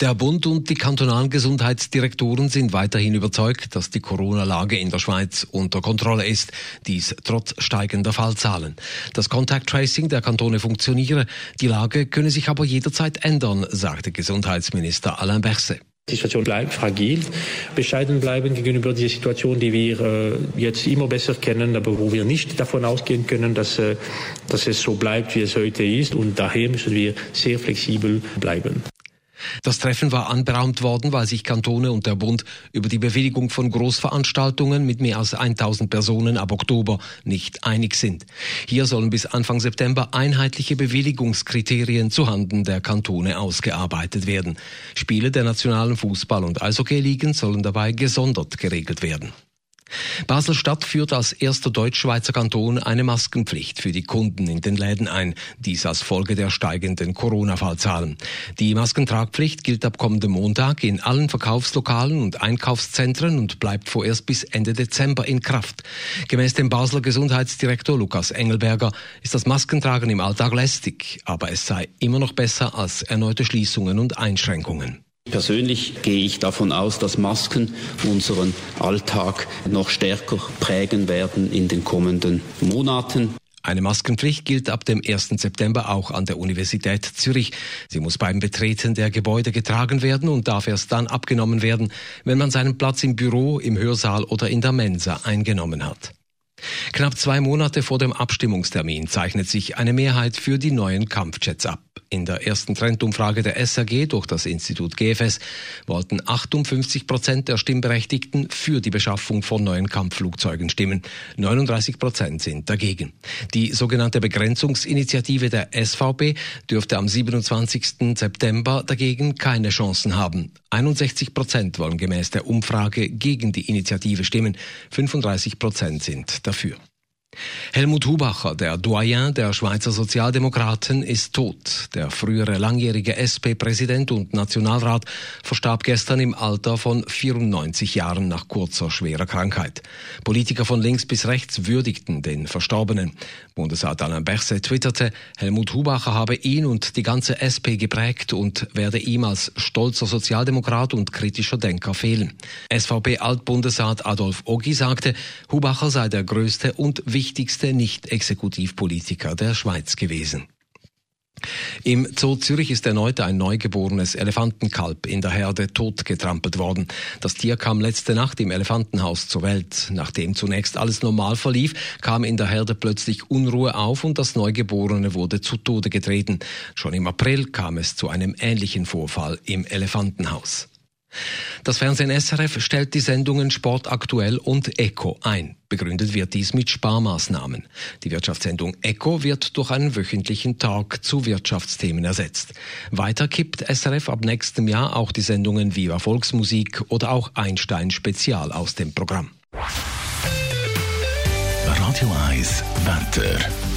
Der Bund und die kantonalen Gesundheitsdirektoren sind weiterhin überzeugt, dass die Corona-Lage in der Schweiz unter Kontrolle ist. Dies trotz steigender Fallzahlen. Das Contact Tracing der Kantone funktioniere. Die Lage könne sich aber jederzeit ändern, sagte Gesundheitsminister Alain Berset. Die Situation bleibt fragil. Bescheiden bleiben gegenüber dieser Situation, die wir äh, jetzt immer besser kennen, aber wo wir nicht davon ausgehen können, dass, äh, dass es so bleibt, wie es heute ist. Und daher müssen wir sehr flexibel bleiben. Das Treffen war anberaumt worden, weil sich Kantone und der Bund über die Bewilligung von Großveranstaltungen mit mehr als 1000 Personen ab Oktober nicht einig sind. Hier sollen bis Anfang September einheitliche Bewilligungskriterien zuhanden der Kantone ausgearbeitet werden. Spiele der nationalen Fußball- und Eishockey-Ligen sollen dabei gesondert geregelt werden. Basel-Stadt führt als erster Deutschschweizer Kanton eine Maskenpflicht für die Kunden in den Läden ein, dies als Folge der steigenden Corona-Fallzahlen. Die Maskentragpflicht gilt ab kommendem Montag in allen Verkaufslokalen und Einkaufszentren und bleibt vorerst bis Ende Dezember in Kraft. Gemäß dem Basler Gesundheitsdirektor Lukas Engelberger ist das Maskentragen im Alltag lästig, aber es sei immer noch besser als erneute Schließungen und Einschränkungen. Persönlich gehe ich davon aus, dass Masken unseren Alltag noch stärker prägen werden in den kommenden Monaten. Eine Maskenpflicht gilt ab dem 1. September auch an der Universität Zürich. Sie muss beim Betreten der Gebäude getragen werden und darf erst dann abgenommen werden, wenn man seinen Platz im Büro, im Hörsaal oder in der Mensa eingenommen hat. Knapp zwei Monate vor dem Abstimmungstermin zeichnet sich eine Mehrheit für die neuen Kampfjets ab. In der ersten Trendumfrage der SAG durch das Institut GFS wollten 58 Prozent der Stimmberechtigten für die Beschaffung von neuen Kampfflugzeugen stimmen. 39 Prozent sind dagegen. Die sogenannte Begrenzungsinitiative der SVP dürfte am 27. September dagegen keine Chancen haben. 61 Prozent wollen gemäß der Umfrage gegen die Initiative stimmen. 35 Prozent sind dafür. Helmut Hubacher, der Doyen der Schweizer Sozialdemokraten, ist tot. Der frühere langjährige SP-Präsident und Nationalrat verstarb gestern im Alter von 94 Jahren nach kurzer schwerer Krankheit. Politiker von links bis rechts würdigten den Verstorbenen. Bundesrat Alain Berset twitterte, Helmut Hubacher habe ihn und die ganze SP geprägt und werde ihm als stolzer Sozialdemokrat und kritischer Denker fehlen. SVP-Altbundesrat Adolf Ogi sagte, Hubacher sei der größte und wichtigste wichtigste Nicht-Exekutivpolitiker der Schweiz gewesen. Im Zoo Zürich ist erneut ein neugeborenes Elefantenkalb in der Herde totgetrampelt worden. Das Tier kam letzte Nacht im Elefantenhaus zur Welt. Nachdem zunächst alles normal verlief, kam in der Herde plötzlich Unruhe auf und das Neugeborene wurde zu Tode getreten. Schon im April kam es zu einem ähnlichen Vorfall im Elefantenhaus. Das Fernsehen SRF stellt die Sendungen Sport aktuell und Echo ein. Begründet wird dies mit Sparmaßnahmen. Die Wirtschaftssendung Echo wird durch einen wöchentlichen Tag zu Wirtschaftsthemen ersetzt. Weiter kippt SRF ab nächstem Jahr auch die Sendungen Viva Volksmusik oder auch Einstein Spezial aus dem Programm. Radio 1 Wetter.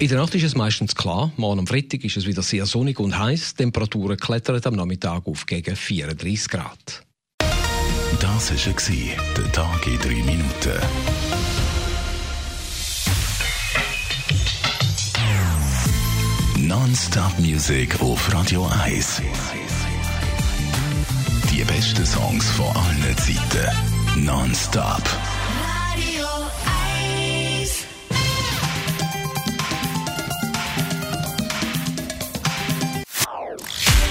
In der Nacht ist es meistens klar. Morgen am Freitag ist es wieder sehr sonnig und heiß. Temperaturen klettern am Nachmittag auf gegen 34 Grad. Das war der Tag in drei Minuten. Non-Stop Music auf Radio 1. Die besten Songs von allen Zeiten. Non-Stop.